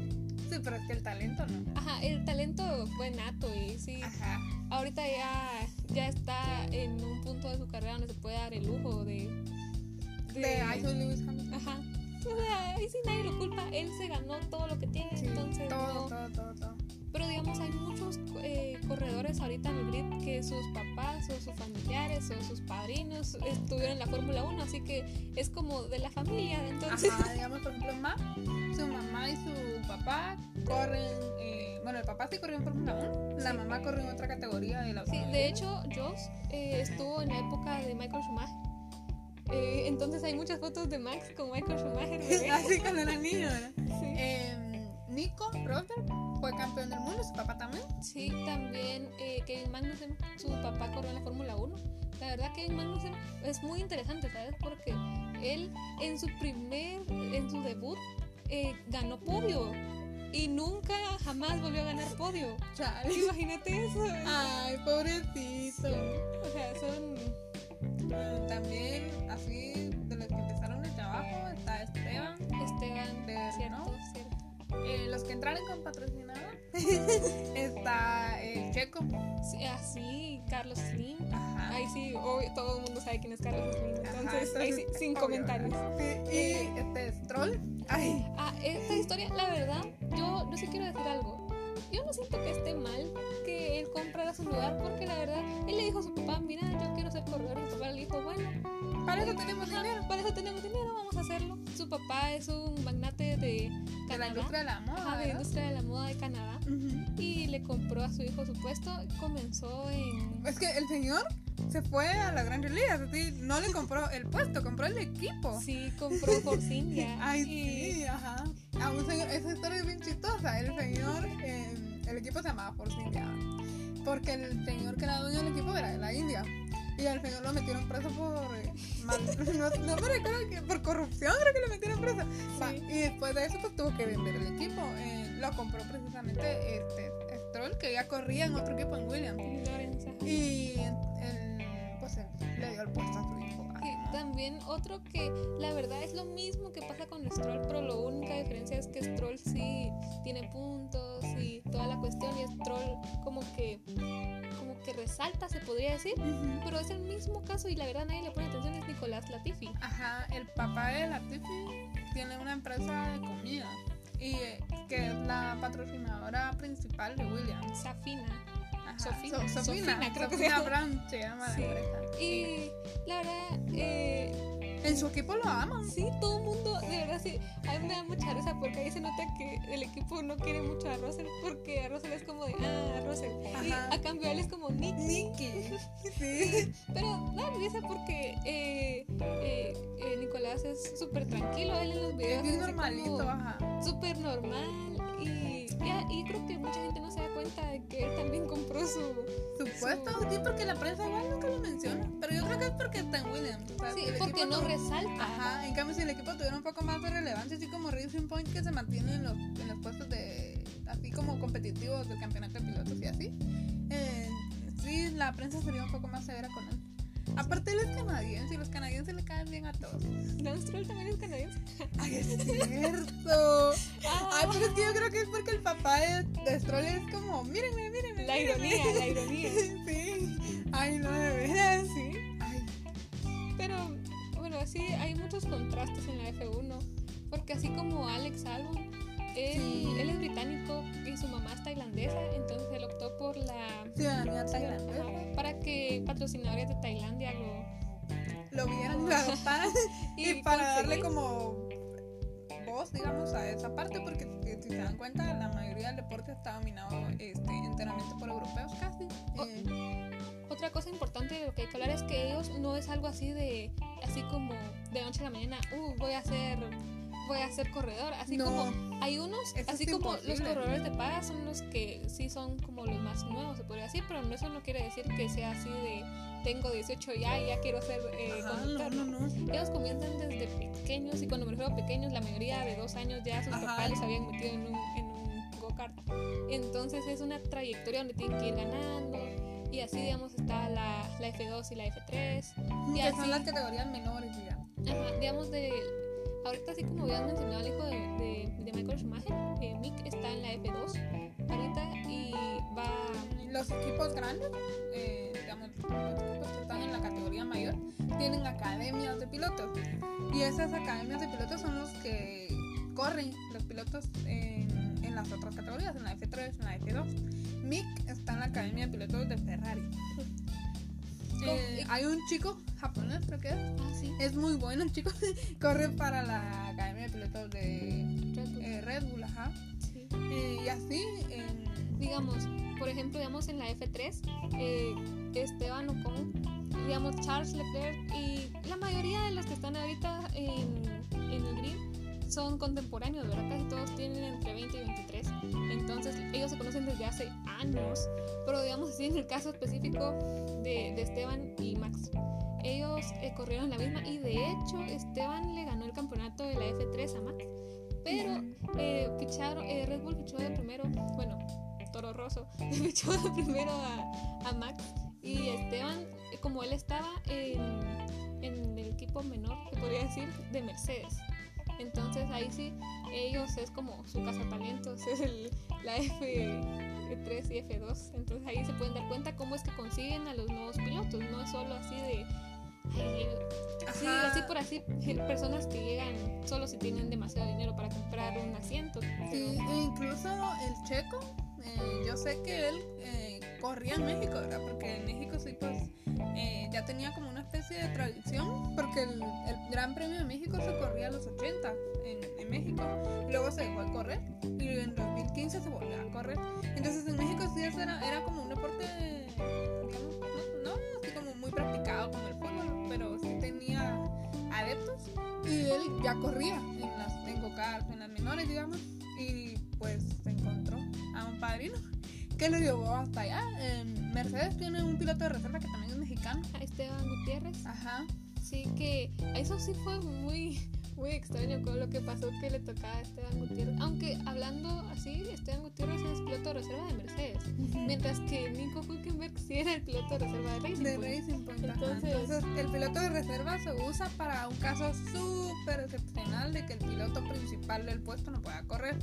Sí, pero es que el talento no. Ajá, el talento fue nato y sí, Ajá. ahorita ya, ya está en un punto de su carrera donde se puede dar el lujo de... De I soy Lewis Hamilton. Ajá. O sea, ahí sí nadie lo culpa, él se ganó todo lo que tiene, Sí, entonces todo, no. todo, todo, todo. Pero digamos, hay muchos eh, corredores ahorita en el grid que sus papás o sus familiares o sus padrinos estuvieron en la Fórmula 1, así que es como de la familia, entonces... Ajá, digamos, por ejemplo, Ma, su mamá y su papá corren. eh, bueno, el papá sí corrió en Fórmula 1, la Sí. mamá corrió en otra categoría de la Sí, de hecho, Joss eh, estuvo en la época de Michael Schumacher. Eh, entonces hay muchas fotos de Max con Michael Schumacher. [laughs] bebé. Así cuando era niño, ¿verdad? Sí. Eh, Nico Rosberg fue campeón del mundo, su papá también. Sí, también eh, Kevin Magnussen, su papá corrió en la Fórmula 1. La verdad Kevin Magnussen es muy interesante, ¿sabes? Porque él en su primer, en su debut, eh, ganó podio. Y nunca jamás volvió a ganar podio. Chale. Imagínate eso. Ay, pobrecito. O sea, son... También, así, de los que empezaron desde abajo, está Esteban. Esteban, De- cierto, ¿no? cierto. Eh, los que entraron con patrocinador. [laughs] está el Checo. Sí, así, Carlos Slim. Ajá. Ahí sí, obvio, todo el mundo sabe quién es Carlos Slim. Ajá, Entonces, ahí sí, sin obvio, comentarios. y este Stroll. Ay, Ah, esta historia, la verdad, yo, yo sí quiero decir algo. Yo no siento que esté mal que él comprara su lugar porque la verdad, él le dijo a su papá, mira, yo quiero ser corredor. Y su papá le dijo, bueno, para eso tenemos ajá, dinero. para eso tenemos dinero, vamos a hacerlo. Su papá es un magnate de De la Canadá, industria de la moda. ajá, de la ¿verdad? industria de la moda de Canadá. Ujú. Y le compró a su hijo su puesto. Comenzó en... Es que el señor se fue a la Gran así, no le compró el puesto, compró el equipo. Sí, compró Force India. [laughs] Ay, y- sí, ajá. A un señor, esa historia es bien chistosa. El señor, eh, el equipo se llamaba Force India. Porque el señor que era dueño del equipo era de la India. Y al señor lo metieron preso por. [laughs] eh, mal- no, no me recuerdo que por corrupción, creo que lo metieron preso. Va, y después de eso, pues tuvo que vender el equipo. Eh, lo compró precisamente este Stroll, que ya corría en otro equipo en Williams. Y él, pues él le dio el puesto a su también otro que la verdad es lo mismo que pasa con Stroll, pero la única diferencia es que Stroll sí tiene puntos y toda la cuestión y Stroll como que como que resalta, se podría decir, pero es el mismo caso y la verdad nadie le pone atención es Nicolás Latifi. Ajá, el papá de Latifi tiene una empresa de comida y eh, que es la patrocinadora principal de Williams. Safina. Ajá, Sofina, So- Sofina, Sofina, creo que se. Brown se llama Sí. Y la verdad, eh, En su equipo lo aman. sí, todo el mundo, de verdad, sí, a mí me da mucha risa porque ahí se nota que el equipo no quiere mucho a Russell porque a Russell es como de, ah, Russell. Y a cambio él es como Nick. Nicky. [laughs] Sí. Pero da risa porque eh, eh, eh, Nicolás es súper tranquilo, él en los videos es normalito, como ajá. súper normal y, y creo que mucha gente no se da cuenta de que él también compró su... Supuesto, sí, porque la prensa igual nunca lo menciona. Pero yo creo que es porque está en Williams. o sea, Sí, porque no resalta. Ajá, en cambio si el equipo tuviera un poco más de relevancia, así como Racing Point que se mantiene en los, en los puestos de, así como competitivos del campeonato de pilotos y así, eh, sí, la prensa sería un poco más severa con él. Aparte él es canadiense y los canadienses le caen bien a todos. Lance Stroll también es canadiense. [laughs] Ay, es cierto. Ah, Ay, pero es que yo creo que es porque el papá de, de Stroll es como, mírenme, mírenme. la mírenme". ironía, la ironía. [laughs] Sí. Ay, no, de veras. Sí. Ay, Pero bueno, sí, hay muchos contrastes en la F1. Porque así como Alex Albon, él, es británico y su mamá es tailandesa, entonces él optó por la... ciudadanía tailandesa. Para que patrocinadores de Tailandia lo... Lo vieran, lo adoptaran. [laughs] [laughs] y, para darle como voz, digamos, a esa parte, porque si, si se dan cuenta, la mayoría del deporte está dominado este, enteramente por europeos casi. Eh, Otra cosa importante de lo que hay que hablar es que ellos no es algo así de, así como de noche a la mañana, uh, voy a hacer voy a ser corredor. Así No. como hay unos, así como los corredores de paga son los que sí son como los más nuevos, se podría decir, pero eso no quiere decir que sea así de tengo 18 ya y ya quiero ser eh, Ajá, conductor. no, no, no. Ellos comienzan desde pequeños y cuando me refiero a pequeños, la mayoría de dos años ya sus Ajá. papás los habían metido en un, en un go-kart. Entonces es una trayectoria donde tienen que ir ganando y así, digamos, está la, la F2 y la F3. Y Que así, son las categorías menores, digamos. ajá, digamos, de, ahorita así como habían mencionado el hijo de, de, de Michael Schumacher, eh, Mick está en la F2 ahorita y va... Los equipos grandes, eh, digamos, los equipos que están en la categoría mayor, tienen academias de pilotos. Y esas academias de pilotos son los que corren los pilotos en, en las otras categorías, en la F3, en la F2. Mick está en la academia de pilotos de Ferrari. Eh, hay un chico japonés, creo que es. Ah, sí, Es muy bueno el chico. [laughs] Corre para la academia de pilotos de Red Bull, eh, Red Bull, ajá. sí. Eh, y así, digamos, por ejemplo, digamos en la F3, eh, Esteban Ocon, digamos Charles Leclerc y la mayoría de los que están ahorita en, son contemporáneos, ¿verdad? Casi todos tienen entre 20 y 23. Entonces ellos se conocen desde hace años, pero digamos así en el caso específico de, de Esteban y Max. Ellos eh, corrieron la misma y de hecho Esteban le ganó el campeonato de la F3 a Max. Pero eh, ficharon, eh, Red Bull fichó de primero, bueno, Toro Rosso [laughs] fichó de primero a, a Max y Esteban, eh, como él estaba en, en el equipo menor, se podría decir, de Mercedes. Entonces ahí sí, ellos es como su cazatalentos, [laughs] es el, la F3 y F2. Entonces ahí se pueden dar cuenta cómo es que consiguen a los nuevos pilotos, no es solo así de... ay, así, Ajá. así por así, eh, personas que llegan solo si tienen demasiado dinero para comprar un asiento. Sí, incluso el checo, eh, yo sé que él eh, corría en México, ¿verdad? Porque en México sí, pues eh, ya tenía como una especie de tradición, porque el, el Gran Premio de México se corría a los 80 en, en México, luego se dejó de correr y en 2015 se volvió a correr. Entonces en México sí era, era como un deporte, digamos, no, no así como muy practicado como el fútbol, pero sí tenía adeptos y él ya corría en las en en las menores, digamos, y pues se encontró a un padrino que lo llevó hasta allá. En Mercedes tiene un piloto de reserva que también es mexicano. Esteban Gutiérrez. Ajá. Sí, que eso sí fue muy, muy extraño con lo que pasó que le tocaba a Esteban Gutiérrez. Aunque hablando así, Esteban Gutiérrez es piloto de reserva de Mercedes. Mientras que Nico Hülkenberg sí era el piloto de reserva de Racing. De Point. Racing Point. ajá. Entonces- Entonces, el piloto de reserva se usa para un caso súper excepcional de que el piloto principal del puesto no pueda correr.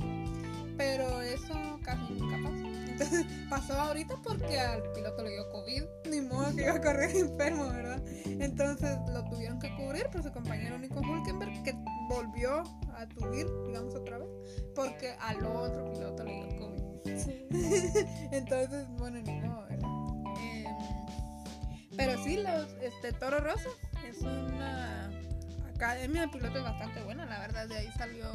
Pero eso casi nunca pasa. Entonces [laughs] pasó ahorita porque al piloto le dio COVID. Ni modo que iba a correr [laughs] enfermo, ¿verdad? Entonces lo tuvieron que cubrir por su compañero Nico Hulkenberg, que volvió a subir, digamos otra vez, porque al otro piloto le dio COVID. Sí. [laughs] Entonces, bueno, ni modo, ¿verdad? Em, pero sí, los, este, Toro Rosso es una academia de pilotos bastante buena, la verdad. De ahí salió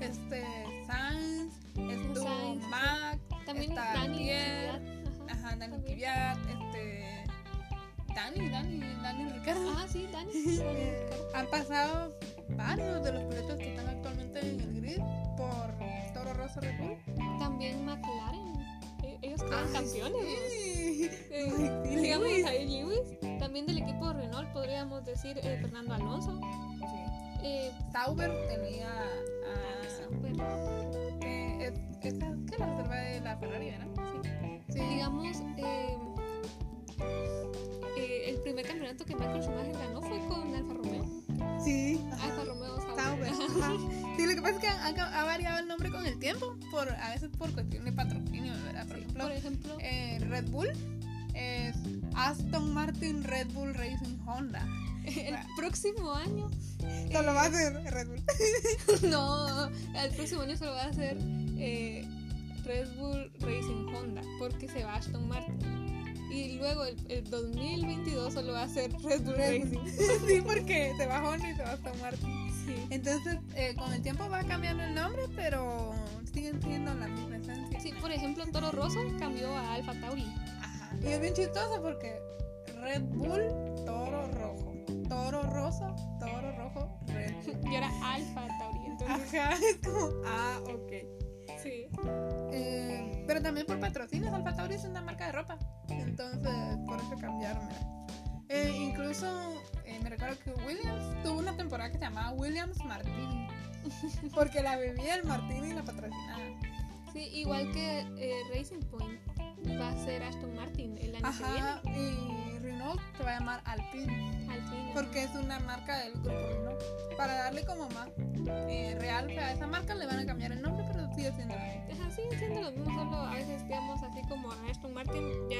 este Sainz, estuvo Sainz, Max, También está Dani. Ajá, ajá, Dani este, Dani, Dani, Dani Ricardo. Ah, sí, Dani. [laughs] Han pasado varios de los pilotos que están actualmente en el grid por Toro Rosso Red Bull. También McLaren. Eh, Ellos quedaron Ay, campeones. sí. Eh, [laughs] Ay, digamos Lewis. ahí Lewis. También del equipo Renault podríamos decir eh, Fernando Alonso. Sí. Eh, Sauber tenía a. eh, es- esa es que la reserva de la Ferrari, ¿verdad? Sí. Sí. digamos, eh, eh, el primer campeonato que Michael Schumacher ganó fue con Alfa Romeo. Sí. Alfa Romeo Sauber. Sí, lo que pasa es que ha, variado el nombre con el tiempo, por, a veces por cuestión de patrocinio, ¿verdad? Por ejemplo, Por ejemplo, eh, Red Bull es Aston Martin Red Bull Racing Honda. [laughs] el próximo año. Solo va a ser Red Bull. [laughs] No, el próximo año solo va a ser eh, Red Bull Racing Honda, porque se va a Aston Martin. Y luego el, el 2022 solo va a ser Red Bull Red Racing. Bull. [laughs] sí, porque se va Honda y se va Aston Martin. Sí. Entonces, eh, con el tiempo va cambiando el nombre, pero siguen siendo la misma esencia. Sí, por ejemplo, Toro Rosso cambió a Alfa Tauri. Ajá. Y es bien chistoso porque Red Bull, Toro Rojo. Toro Rosa, Toro Rojo, [laughs] Yo era Alfa Tauri, entonces. Ajá, [laughs] es como, ah, ok. Sí. Eh, pero también por patrocinios, Alfa Tauri es una marca de ropa. Entonces, por eso cambiarme. Eh, incluso eh, me recuerdo que Williams tuvo una temporada que se llamaba Williams Martini. [laughs] Porque la bebía el Martini y la patrocinaba. Sí, igual que eh, Racing Point va a ser Aston Martin el año Ajá, y Renault se va a llamar Alpine. que viene. Al fin. Porque es una marca del grupo Renault. Para darle como más eh, real a esa marca le van a cambiar el nombre, pero sigue siendo la misma. Ajá, siguen siendo los mismos, solo a veces digamos así como a Aston Martin ya,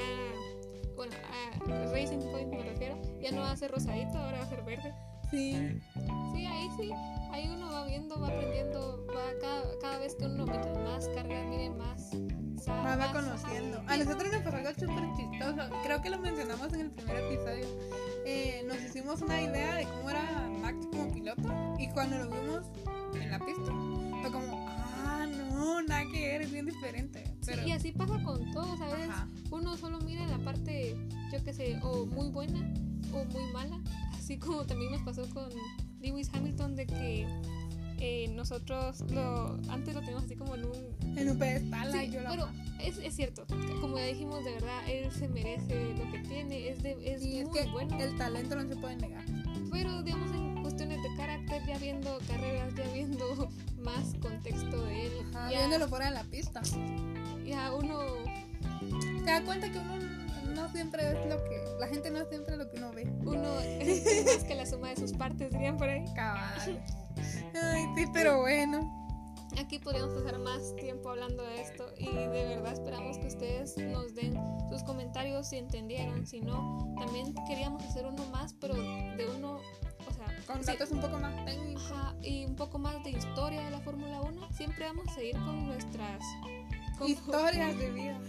bueno, a Racing Point me refiero, ya no va a ser rosadito, ahora va a ser verde. Sí. Sí, ahí sí, ahí uno va viendo, va aprendiendo, va cada, cada vez que uno mientras más carga, mire más. Más va más- conociendo. A nosotros nos pasó algo súper chistoso. Creo que lo mencionamos en el primer episodio. Eh, nos hicimos una idea de cómo era Max como piloto. Y cuando lo vimos en la pista, fue como, ah, no, nada que ver, es bien diferente. Sí, Pero, y así pasa con todos, a veces Ajá. uno solo mira la parte, yo qué sé, o muy buena o muy mala, así como también nos pasó con Lewis Hamilton de que eh, nosotros lo antes lo teníamos así como en un en un pedestal, Sí, yo pero es, es cierto, como ya dijimos, de verdad, él se merece lo que tiene, es, de, es Y es muy que bueno. el talento no se puede negar. Pero, digamos, en cuestiones de carácter, ya viendo carreras, ya viendo [laughs] más contexto de él, Ajá, ya, Viéndolo fuera de la pista. ya uno, Te das cuenta que uno no siempre es lo que. La gente no es siempre lo que uno ve. uno [laughs] es más que la suma de sus partes, dirían por ahí. Cabal. Ay, sí, pero bueno. Aquí podríamos pasar más tiempo hablando de esto y de verdad esperamos que ustedes nos den sus comentarios si entendieron, si no. También queríamos hacer uno más, pero de uno, o sea, Con sí, datos un poco más técnicos. Ajá, y un poco más de historia de la Fórmula 1. Siempre vamos a seguir con nuestras. con- Historias [laughs] de vida.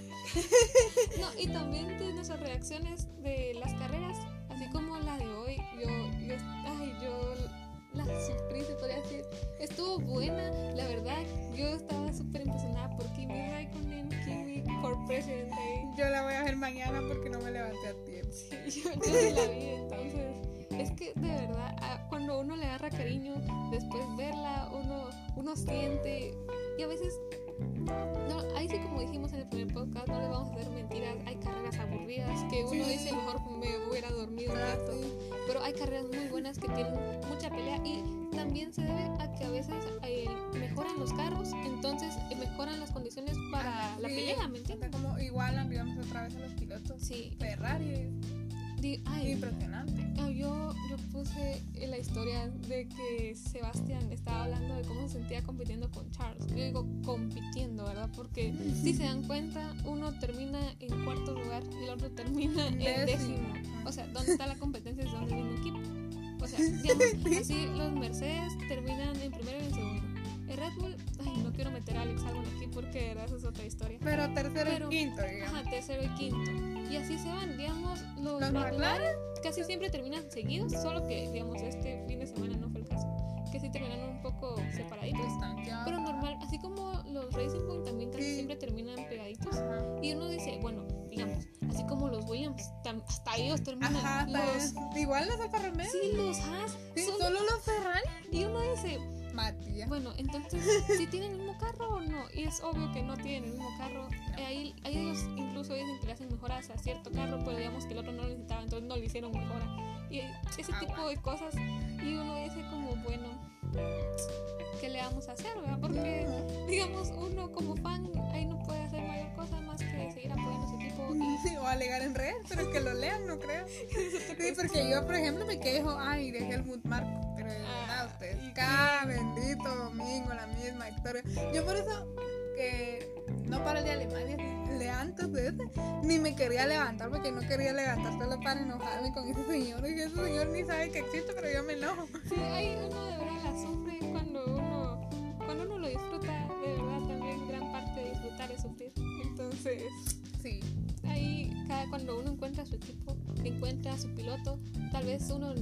No, y también de nuestras reacciones de las carreras, así como la de hoy. [laughs] Sí la vi, entonces. Es que de verdad, ah, cuando uno le agarra cariño, después verla, uno, uno siente. Y a veces, no, ahí sí, como dijimos en el primer podcast, no les vamos a hacer mentiras. Hay carreras aburridas que uno Sí. dice, mejor me hubiera dormido un Ah, rato. Pero hay carreras muy buenas que tienen mucha pelea y también se debe a que a veces eh, mejoran los carros, entonces eh, mejoran las condiciones para la sí. pelea, ¿me entiendes? Como igual enviamos otra vez a los pilotos. Sí. Ferrari. Impresionante. Yo, yo puse la historia de que Sebastián estaba hablando de cómo se sentía compitiendo con Charles. Yo digo compitiendo, ¿verdad? Porque si se dan cuenta, uno termina en cuarto lugar y el otro termina en décimo. O sea, ¿dónde está la competencia? ¿Es dónde viene el equipo? O sea, digamos, [laughs] así los Mercedes terminan en primero y en segundo. Red Bull, ay, no quiero meter a Alex Albon aquí porque esa es otra historia. Pero tercero Pero- y quinto, digamos. Ajá, tercero y quinto. Y así se van, digamos, los, Los McLaren casi siempre terminan seguidos, solo que, digamos, este fin de semana no fue el caso. Que sí terminaron un poco separaditos. Pero normal, así como los Racing Point también casi Sí. siempre terminan pegaditos. Ajá. Y uno dice, bueno, digamos, así como los Williams, hasta ellos terminan. Ajá, los, igual los Alfa Romeo. sí, los Haas. Sí, solo los Ferrari. y uno dice, Matías. bueno, entonces, ¿si tienen el mismo carro o no? Y es obvio que no tienen el mismo carro. Eh, ahí, ahí ellos incluso dicen que le hacen mejoras a cierto carro, pero digamos que el otro no lo necesitaba, entonces no le hicieron mejora. Y ese Ah, tipo bueno. de cosas. Y uno dice como, bueno, ¿qué le vamos a hacer, verdad? Porque, digamos, uno como fan ahí no puede hacer mayor cosa más que seguir apoyando a su equipo. Y, [laughs] o alegar en red, pero que lo lean, no creo. [laughs] Sí, porque yo, por ejemplo, me quejo, ay, dejé el mood marco, Ah, ustedes, y cada bendito domingo la misma historia. Yo por eso, que no para el de Alemania, le antes de ese, ni me quería levantar porque no quería levantar solo para enojarme con ese señor. Y ese señor ni sabe que existe, pero yo me enojo. sí, ahí uno de verdad la sufre cuando uno, cuando uno lo disfruta, de verdad también gran parte de disfrutar es sufrir. Entonces, Sí, ahí cada cuando uno encuentra a su equipo, encuentra a su piloto, tal vez uno,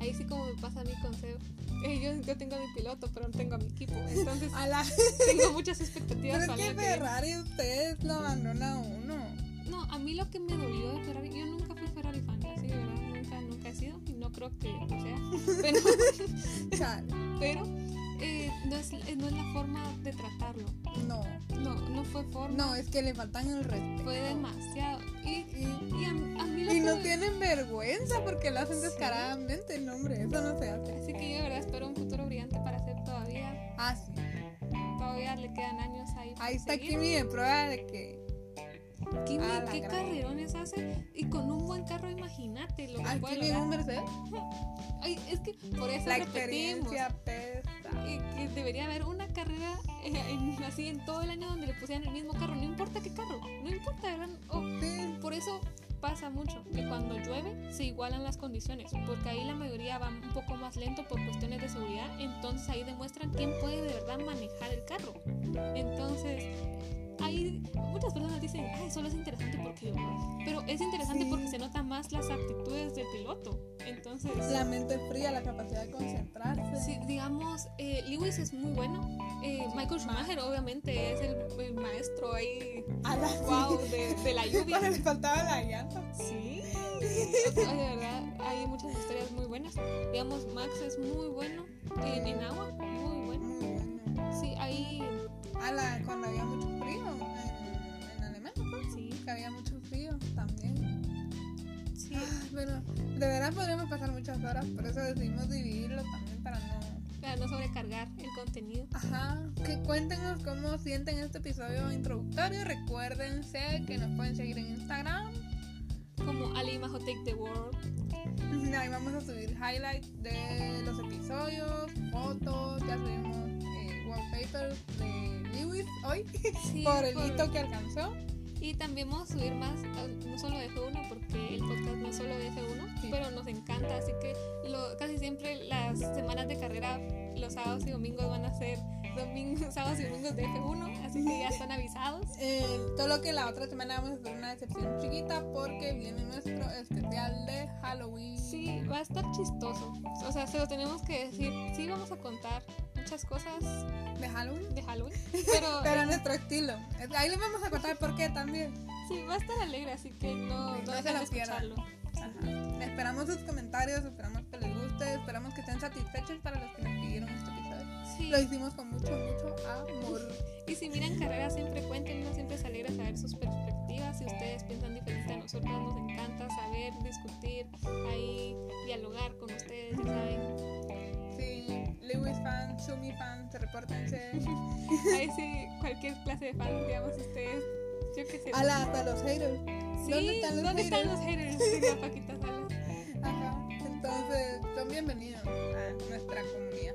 ahí sí como me pasa a mí con Seo, eh, yo, yo tengo a mi piloto, pero no tengo a mi equipo, entonces [laughs] a la... tengo muchas expectativas Pero es para que lo que Ferrari ustedes lo abandonan a uno. No, a mí lo que me dolió de Ferrari, yo nunca fui Ferrari fan, así de verdad, nunca, nunca he sido y no creo que sea. [laughs] Pero, pero eh, no, es, eh, no es la forma de tratarlo. No, No, no fue forma. no, es que le faltan el respeto. Fue demasiado. Y, Y, y a, a mí lo y no tienen vergüenza porque lo hacen descaradamente, no, hombre, eso no se hace. Así que yo de verdad espero un futuro brillante para hacer todavía. Ah, sí. Todavía le quedan años ahí. Ahí está seguir. Kimi de prueba de que. Kimi, Ah, qué carrerones hace. Y con un buen carro, imagínate lo que puede un. Mercedes. [laughs] Ay, es que por eso La repetimos. eh, que debería haber una carrera eh, en- así en todo el año donde le pusieran el mismo carro, no importa qué carro, no importa, ¿verdad? O- Sí, por eso pasa mucho que cuando llueve se igualan las condiciones, porque ahí la mayoría va un poco más lento por cuestiones de seguridad, entonces ahí demuestran quién puede de verdad manejar el carro. Entonces, ahí muchas personas dicen, ay, solo es interesante porque pero es interesante Sí. porque se notan más las aptitudes del piloto. Entonces, La mente fría, la capacidad de concentrarse. Sí, digamos, eh, Lewis es muy bueno. Eh, Michael Schumacher, obviamente, es el, el maestro ahí, la wow, de, de la lluvia. [laughs] Cuando le faltaba la llanta. Sí, de verdad, hay muchas historias muy buenas. Digamos, Max es muy bueno en, en agua, muy bueno. Muy bueno. Sí, ahí, A la, cuando había mucho frío en, en Alemania, pues, sí, que había mucho frío también. sí. Ay, Pero de verdad podríamos pasar muchas horas, por eso decidimos dividirlo también para no. Para no sobrecargar el contenido. Ajá, que cuéntenos cómo sienten este episodio introductorio. Recuérdense que nos pueden seguir en Instagram. Como Ali Majo Take the World. Ahí vamos a subir highlights de los episodios, fotos, ya subimos wallpapers de Lewis hoy [laughs] Sí, por el por- hito que alcanzó. Y también vamos a subir más, no solo de F1, porque el podcast no es solo de F1, Sí. pero nos encanta, así que lo, casi siempre las semanas de carrera, los sábados y domingos van a ser domingos, [laughs] sábados y domingos de F1, así que ya están avisados. [laughs] Eh, solo que la otra semana vamos a hacer una excepción chiquita porque viene nuestro especial de Halloween. Sí, va a estar chistoso, o sea, se lo tenemos que decir, sí vamos a contar muchas cosas De Halloween. de Halloween, [laughs] pero, Pero nuestro estilo. Ahí les vamos a contar por qué también. sí, va a estar alegre, así que no, Sí, no no se lo escucharlo. Ajá. Esperamos sus comentarios, esperamos que les guste, esperamos que estén satisfechos para los que nos pidieron episodio. Sí. Lo hicimos con mucho, mucho amor. Y si miran carreras, siempre cuéntenos, siempre es alegre saber sus perspectivas. Si ustedes piensan diferente a nosotros, nos encanta saber, discutir, ahí dialogar con ustedes, ya saben. Sí, Lewis fans, Sumi fans, repórtense. [laughs] Ahí sí, cualquier clase de fan, digamos, ustedes, yo qué sé. A la, hasta los haters. Sí, ¿Dónde están los ¿dónde están haters? los haters? Diría Paquita Salas. [laughs] Ajá. Entonces, son bienvenidos a nuestra comunidad.